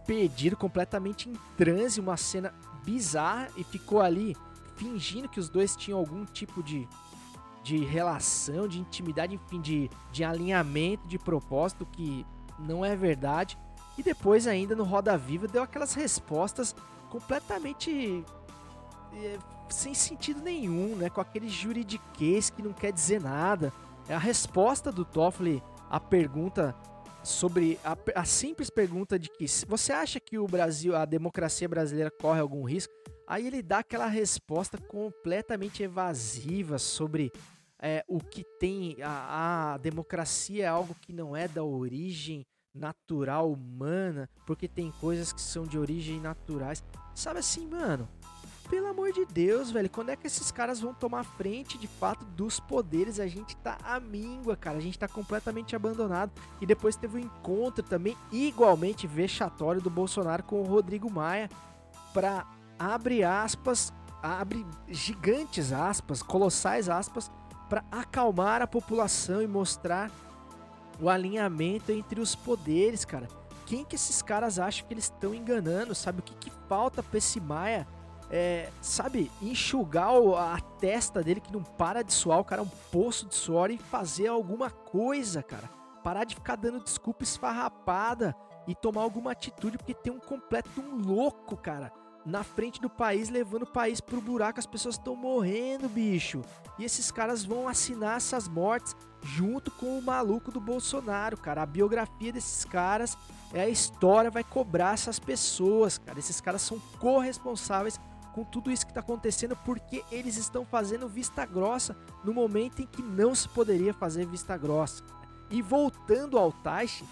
perdido, completamente em transe, uma cena bizarra e ficou ali fingindo que os dois tinham algum tipo de, de relação, de intimidade, enfim, de, de alinhamento, de propósito, que não é verdade. E depois, ainda no Roda Viva, deu aquelas respostas completamente é, sem sentido nenhum, né? Com aquele juridiquês que não quer dizer nada. É a resposta do Toffoli à pergunta sobre a, a, simples pergunta de que você acha que o Brasil, a democracia brasileira corre algum risco? Aí ele dá aquela resposta completamente evasiva sobre é, o que tem a, a democracia é algo que não é da origem natural humana, porque tem coisas que são de origem naturais. Sabe assim, mano? Pelo amor de Deus, velho, quando é que esses caras vão tomar frente de fato dos poderes? A gente tá à míngua, cara, a gente tá completamente abandonado. E depois teve um encontro também igualmente vexatório do Bolsonaro com o Rodrigo Maia para abre aspas, abre gigantes aspas, colossais aspas, para acalmar a população e mostrar o alinhamento entre os poderes, cara. Quem que esses caras acham que eles estão enganando? Sabe o que, que falta pra esse Maia? É, sabe, enxugar a testa dele que não para de suar, o cara é um poço de suor e fazer alguma coisa, cara. Parar de ficar dando desculpa esfarrapada e tomar alguma atitude, porque tem um completo um louco, cara na frente do país, levando o país pro buraco. As pessoas estão morrendo, bicho. E esses caras vão assinar essas mortes junto com o maluco do Bolsonaro, cara. A biografia desses caras é a história, vai cobrar essas pessoas, cara. Esses caras são corresponsáveis com tudo isso que tá acontecendo porque eles estão fazendo vista grossa no momento em que não se poderia fazer vista grossa. E voltando ao Taishi,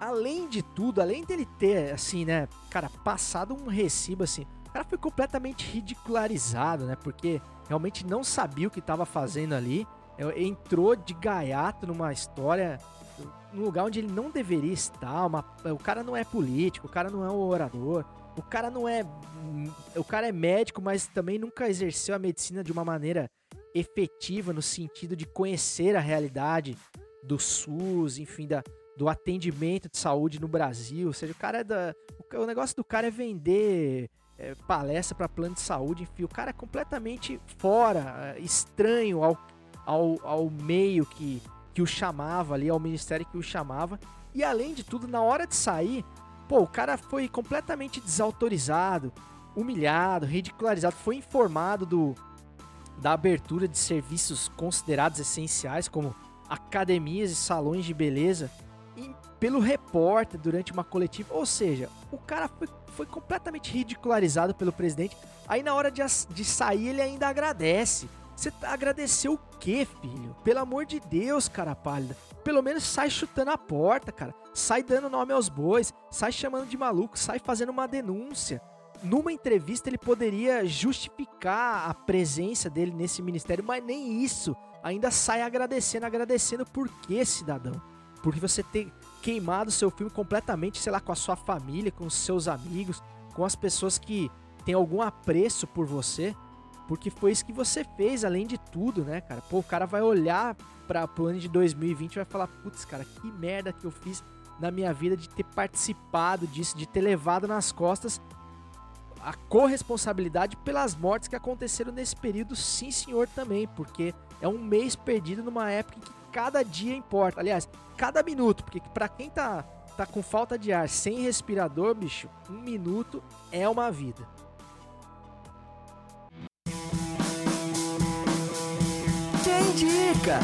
além de tudo, além dele ter, assim, né, cara, passado um recibo, assim, o cara foi completamente ridicularizado, né, porque realmente não sabia o que estava fazendo ali, é, entrou de gaiato numa história, num lugar onde ele não deveria estar, uma, o cara não é político, o cara não é um orador, o cara não é, o cara é médico, mas também nunca exerceu a medicina de uma maneira efetiva no sentido de conhecer a realidade do SUS, enfim, da, do atendimento de saúde no Brasil. Ou seja, o cara é da. O, negócio do cara é vender é, palestra para plano de saúde, enfim. O cara é completamente fora, é, estranho ao, ao, ao meio que, que o chamava ali, ao ministério que o chamava. E além de tudo, na hora de sair, pô, o cara foi completamente desautorizado, humilhado, ridicularizado, foi informado do da abertura de serviços considerados essenciais como academias e salões de beleza pelo repórter durante uma coletiva. Ou seja, o cara foi, foi completamente ridicularizado pelo presidente. Aí na hora de, de sair ele ainda agradece. Você agradeceu o quê, filho? Pelo amor de Deus, cara pálida. Pelo menos sai chutando a porta, cara. Sai dando nome aos bois, sai chamando de maluco, sai fazendo uma denúncia. Numa entrevista ele poderia justificar a presença dele nesse ministério, mas nem isso. Ainda sai agradecendo, agradecendo por quê, cidadão? Porque você ter queimado seu filme completamente, sei lá, com a sua família, com os seus amigos, com as pessoas que têm algum apreço por você. Porque foi isso que você fez, além de tudo, né, cara? Pô, o cara vai olhar para o ano de 2020 e vai falar: putz, cara, que merda que eu fiz na minha vida de ter participado disso, de ter levado nas costas a corresponsabilidade pelas mortes que aconteceram nesse período, sim, senhor, também, porque é um mês perdido numa época em que cada dia importa. Aliás, cada minuto, porque para quem tá, tá com falta de ar, sem respirador, bicho, um minuto é uma vida. Quem indica?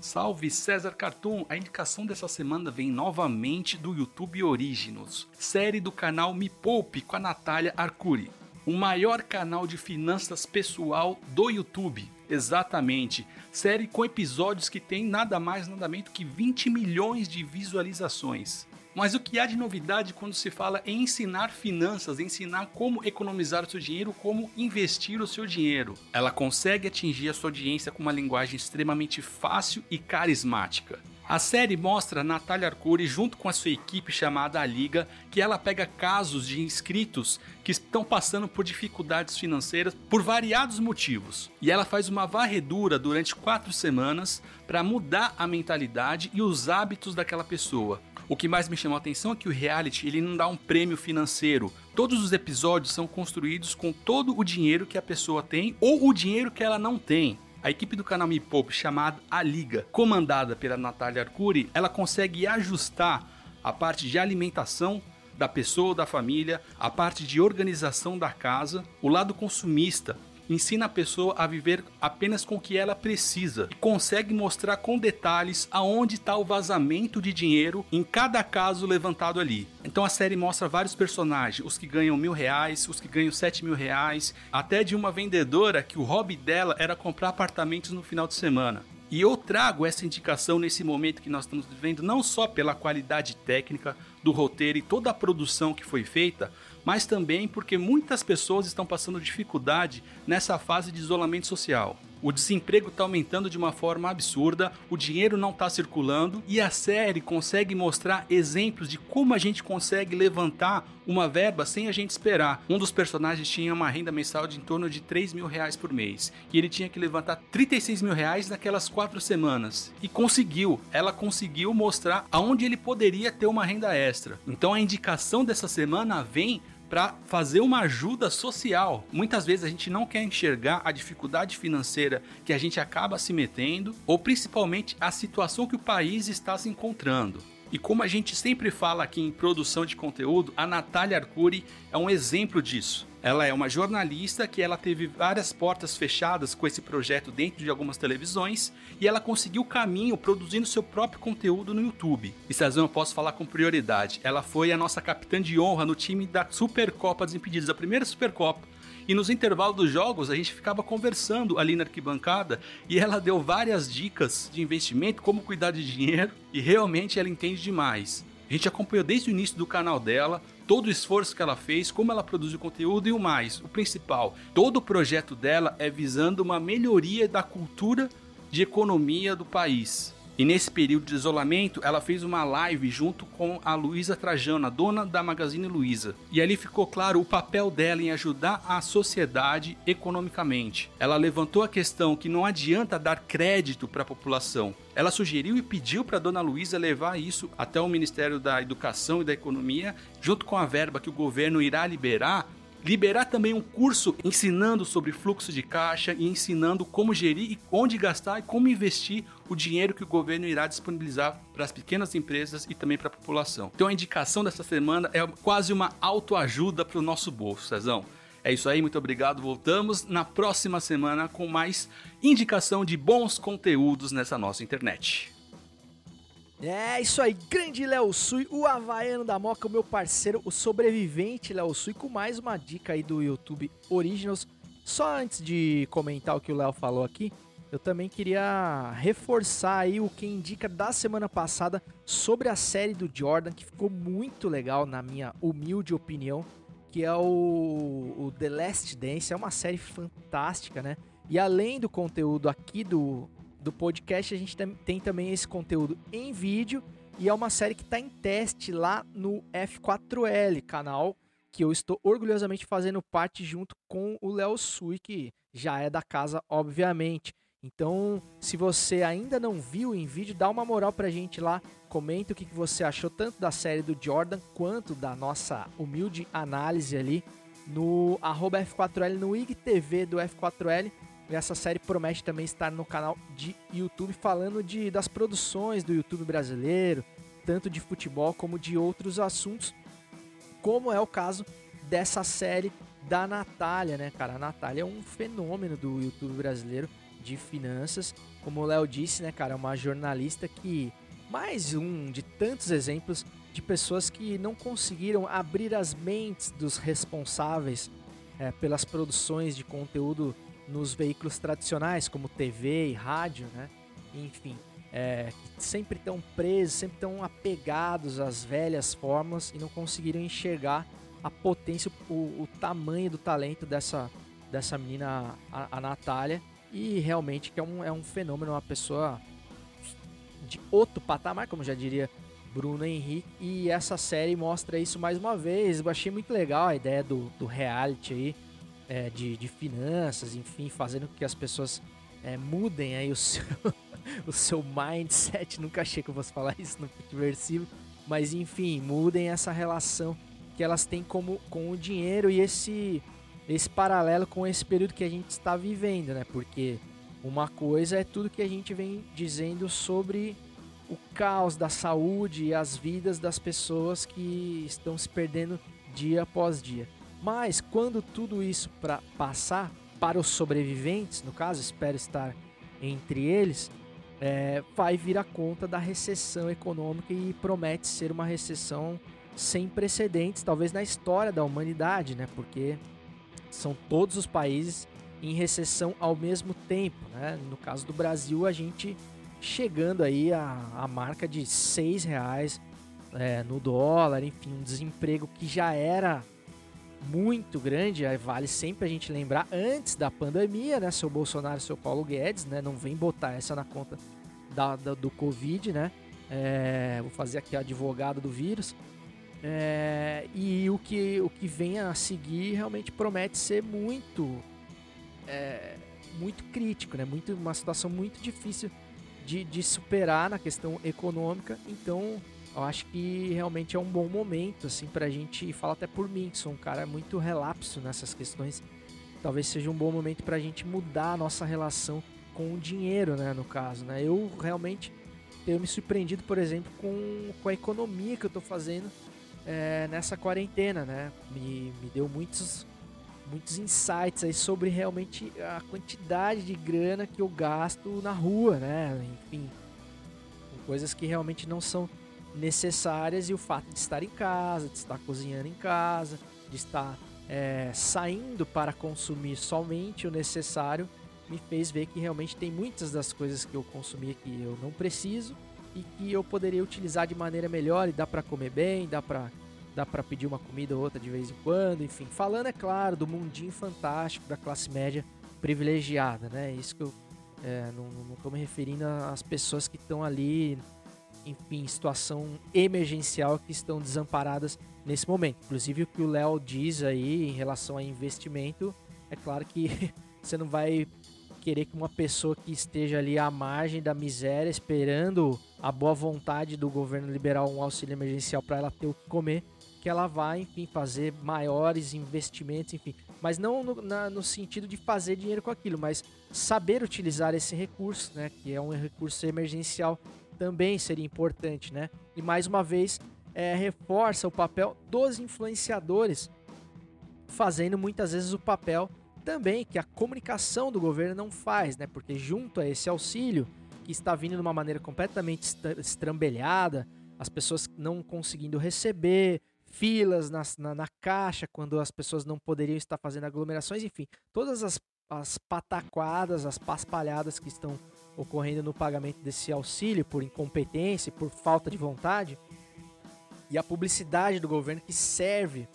Salve César Cartoon! A indicação dessa semana vem novamente do YouTube Originals, série do canal Me Poupe com a Natália Arcuri o maior canal de finanças pessoal do YouTube. Exatamente. Série com episódios que tem nada mais nada menos que 20 milhões de visualizações. Mas o que há de novidade quando se fala em ensinar finanças, ensinar como economizar o seu dinheiro, como investir o seu dinheiro? Ela consegue atingir a sua audiência com uma linguagem extremamente fácil e carismática. A série mostra Natália Arcuri junto com a sua equipe chamada A Liga, que ela pega casos de inscritos que estão passando por dificuldades financeiras por variados motivos. E ela faz uma varredura durante quatro semanas para mudar a mentalidade e os hábitos daquela pessoa. O que mais me chamou a atenção é que o reality ele não dá um prêmio financeiro. Todos os episódios são construídos com todo o dinheiro que a pessoa tem ou o dinheiro que ela não tem. A equipe do canal Me Poupe, chamada A Liga, comandada pela Natália Arcuri, ela consegue ajustar a parte de alimentação da pessoa ou da família, a parte de organização da casa, o lado consumista, ensina a pessoa a viver apenas com o que ela precisa e consegue mostrar com detalhes aonde está o vazamento de dinheiro em cada caso levantado ali. Então a série mostra vários personagens, os que ganham mil reais, os que ganham sete mil reais, até de uma vendedora que o hobby dela era comprar apartamentos no final de semana. E eu trago essa indicação nesse momento que nós estamos vivendo, não só pela qualidade técnica do roteiro e toda a produção que foi feita, mas também porque muitas pessoas estão passando dificuldade nessa fase de isolamento social. O desemprego está aumentando de uma forma absurda, o dinheiro não está circulando e a série consegue mostrar exemplos de como a gente consegue levantar uma verba sem a gente esperar. Um dos personagens tinha uma renda mensal de em torno de 3 mil reais por mês e ele tinha que levantar 36 mil reais naquelas quatro semanas e conseguiu. Ela conseguiu mostrar aonde ele poderia ter uma renda extra. Então a indicação dessa semana vem para fazer uma ajuda social. Muitas vezes a gente não quer enxergar a dificuldade financeira que a gente acaba se metendo, ou principalmente a situação que o país está se encontrando. E como a gente sempre fala aqui em produção de conteúdo, a Natália Arcuri é um exemplo disso. Ela é uma jornalista que ela teve várias portas fechadas com esse projeto dentro de algumas televisões e ela conseguiu caminho produzindo seu próprio conteúdo no YouTube. E Cezão, eu posso falar com prioridade. Ela foi a nossa capitã de honra no time da Supercopa Desimpedidos, a primeira Supercopa. E nos intervalos dos jogos a gente ficava conversando ali na arquibancada e ela deu várias dicas de investimento, como cuidar de dinheiro e realmente ela entende demais. A gente acompanhou desde o início do canal dela, todo o esforço que ela fez, como ela produz o conteúdo e o mais, o principal, todo o projeto dela é visando uma melhoria da cultura de economia do país. E nesse período de isolamento, ela fez uma live junto com a Luísa Trajano, dona da Magazine Luiza. E ali ficou claro o papel dela em ajudar a sociedade economicamente. Ela levantou a questão que não adianta dar crédito para a população. Ela sugeriu e pediu para a dona Luísa levar isso até o Ministério da Educação e da Economia, junto com a verba que o governo irá liberar liberar também um curso ensinando sobre fluxo de caixa e ensinando como gerir e onde gastar e como investir o dinheiro que o governo irá disponibilizar para as pequenas empresas e também para a população. Então a indicação dessa semana é quase uma autoajuda para o nosso bolso, Cezão. É isso aí, muito obrigado. Voltamos na próxima semana com mais indicação de bons conteúdos nessa nossa internet. É isso aí, grande Léo Sui, o Havaiano da Moca, o meu parceiro, o sobrevivente Léo Sui, com mais uma dica aí do YouTube Originals. Só antes de comentar o que o Léo falou aqui, eu também queria reforçar aí o que indica da semana passada sobre a série do Jordan, que ficou muito legal na minha humilde opinião, que é o, o The Last Dance, é uma série fantástica, né? E além do conteúdo aqui do do podcast, a gente tem também esse conteúdo em vídeo e é uma série que está em teste lá no F4L, canal que eu estou orgulhosamente fazendo parte junto com o Léo Sui, que já é da casa, obviamente. Então, se você ainda não viu em vídeo, dá uma moral pra gente lá, comenta o que você achou tanto da série do Jordan quanto da nossa humilde análise ali no F4L, no IGTV do F4L essa série promete também estar no canal de YouTube falando de, das produções do YouTube brasileiro, tanto de futebol como de outros assuntos, como é o caso dessa série da Natália, né, cara? A Natália é um fenômeno do YouTube brasileiro de finanças. Como o Léo disse, né, cara, é uma jornalista que mais um de tantos exemplos de pessoas que não conseguiram abrir as mentes dos responsáveis é, pelas produções de conteúdo nos veículos tradicionais, como TV e rádio, né? Enfim. é, sempre estão presos, sempre estão apegados às velhas formas e não conseguiram enxergar a potência, o, o tamanho do talento dessa, dessa menina, a, a Natália. E realmente que é um, é um fenômeno, uma pessoa de outro patamar, como já diria Bruno Henrique. E essa série mostra isso mais uma vez. Eu achei muito legal a ideia do, do reality aí, é, de, de finanças, enfim, fazendo com que as pessoas é, mudem aí o *laughs* seu, o seu mindset. Nunca achei que eu fosse falar isso no Futeversivo. Mas enfim, mudem essa relação que elas têm como, com o dinheiro e esse, esse paralelo com esse período que a gente está vivendo, né? Porque uma coisa é tudo que a gente vem dizendo sobre o caos da saúde e as vidas das pessoas que estão se perdendo dia após dia. Mas quando tudo isso para passar para os sobreviventes, no caso, espero estar entre eles, é, vai vir a conta da recessão econômica e promete ser uma recessão sem precedentes, talvez na história da humanidade, né? Porque são todos os países em recessão ao mesmo tempo, né? No caso do Brasil, a gente chegando aí a, a marca de seis reais é, no dólar, enfim, um desemprego que já era muito grande, vale sempre a gente lembrar antes da pandemia, né? Seu Bolsonaro seu Paulo Guedes, né? Não vem botar essa na conta da, da do Covid, né? É, vou fazer aqui a advogado do vírus. É, e o que, o que vem a seguir realmente promete ser muito é, muito crítico, né? Muito, uma situação muito difícil de, de superar na questão econômica. Então, eu acho que realmente é um bom momento, assim, pra gente, falar até por mim, que sou um cara muito relapso nessas questões. Talvez seja um bom momento pra gente mudar a nossa relação com o dinheiro, né, no caso, né? Eu realmente tenho me surpreendido, por exemplo, com, com a economia que eu tô fazendo é, nessa quarentena, né? Me, me deu muitos, muitos insights aí sobre realmente a quantidade de grana que eu gasto na rua, né? Enfim, coisas que realmente não são necessárias e o fato de estar em casa, de estar cozinhando em casa, de estar é, saindo para consumir somente o necessário, me fez ver que realmente tem muitas das coisas que eu consumia que eu não preciso e que eu poderia utilizar de maneira melhor e dá para comer bem, dá para dá para pedir uma comida ou outra de vez em quando, enfim, falando é claro do mundinho fantástico da classe média privilegiada, né? Isso que eu é, não, tô me referindo às pessoas que estão ali, enfim, situação emergencial que estão desamparadas nesse momento. Inclusive o que o Léo diz aí em relação a investimento, é claro que *laughs* você não vai querer que uma pessoa que esteja ali à margem da miséria, esperando a boa vontade do governo liberar um auxílio emergencial para ela ter o que comer, que ela vai, enfim, fazer maiores investimentos, enfim. Mas não no, na, no sentido de fazer dinheiro com aquilo, mas saber utilizar esse recurso, né? Que é um recurso emergencial também seria importante, né? E mais uma vez é, reforça o papel dos influenciadores, fazendo muitas vezes o papel também que a comunicação do governo não faz, né? Porque junto a esse auxílio, que está vindo de uma maneira completamente estrambelhada, as pessoas não conseguindo receber, filas na, na, na, caixa quando as pessoas não poderiam estar fazendo aglomerações, enfim, todas as, as pataquadas, as paspalhadas que estão ocorrendo no pagamento desse auxílio por incompetência, por falta de vontade, e a publicidade do governo que serve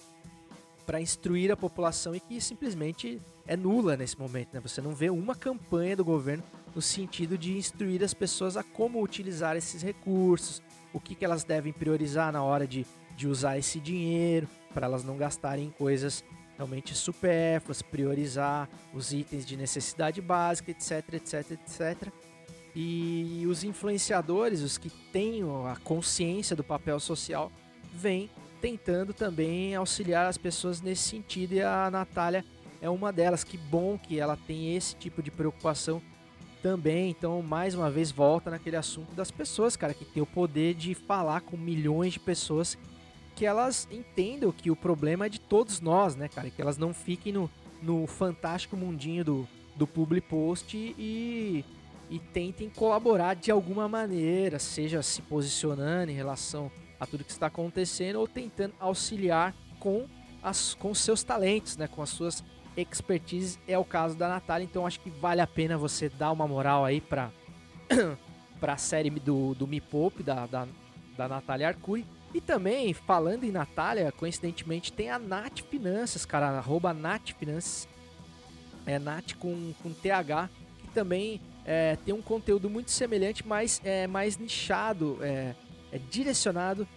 para instruir a população e que simplesmente é nula nesse momento. Né? Você não vê uma campanha do governo no sentido de instruir as pessoas a como utilizar esses recursos, o que, que elas devem priorizar na hora de, de usar esse dinheiro, para elas não gastarem em coisas realmente supérfluas, priorizar os itens de necessidade básica, etc, etc, etc. E os influenciadores, os que têm a consciência do papel social, vêm tentando também auxiliar as pessoas nesse sentido e a Natália é uma delas. Que bom que ela tem esse tipo de preocupação também. Então, mais uma vez, volta naquele assunto das pessoas, cara, que tem o poder de falar com milhões de pessoas que elas entendam que o problema é de todos nós, né, cara? Que elas não fiquem no, no fantástico mundinho do, do public post e, e tentem colaborar de alguma maneira, seja se posicionando em relação a tudo que está acontecendo ou tentando auxiliar com as com seus talentos, né, com as suas expertise. É o caso da Natália, então acho que vale a pena você dar uma moral aí para *coughs* para a série do, do Me Poupe, da, da, da Natália Arcuri. E também, falando em Natália, coincidentemente, tem a Nat Finanças, cara, arroba Nat Finanças, é Nat com, com TH, que também é, tem um conteúdo muito semelhante, mas é mais nichado, é, é direcionado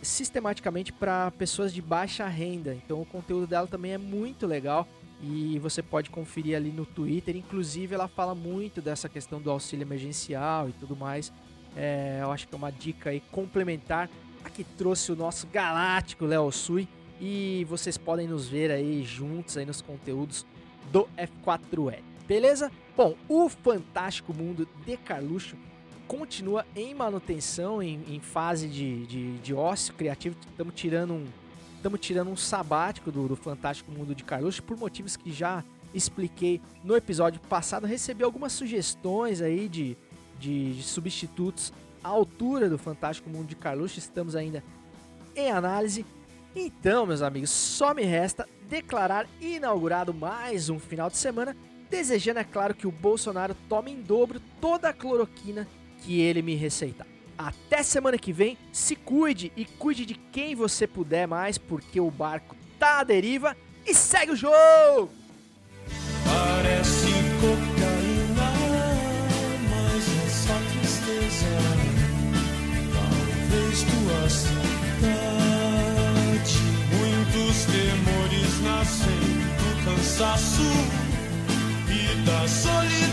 sistematicamente para pessoas de baixa renda. Então o conteúdo dela também é muito legal e você pode conferir ali no Twitter. Inclusive ela fala muito dessa questão do auxílio emergencial e tudo mais. É, eu acho que é uma dica aí complementar. Aqui trouxe o nosso galáctico Léo Sui e vocês podem nos ver aí juntos aí nos conteúdos do F4E. Beleza? Bom, o Fantástico Mundo de Carluxo continua em manutenção, em, em fase de, de, de, ócio criativo. Estamos tirando um, estamos tirando um sabático do, do Fantástico Mundo de Carluxo por motivos que já expliquei no episódio passado. Recebi algumas sugestões aí de, de, de substitutos à altura do Fantástico Mundo de Carluxo. Estamos ainda em análise. Então, meus amigos, só me resta declarar inaugurado mais um final de semana desejando, é claro, que o Bolsonaro tome em dobro toda a cloroquina que ele me receitar. Até semana que vem, se cuide e cuide de quem você puder mais, porque o barco tá à deriva e segue o jogo! Parece cocaína, mas é só tristeza. Talvez tua saudade, muitos temores nascem do cansaço da solidão,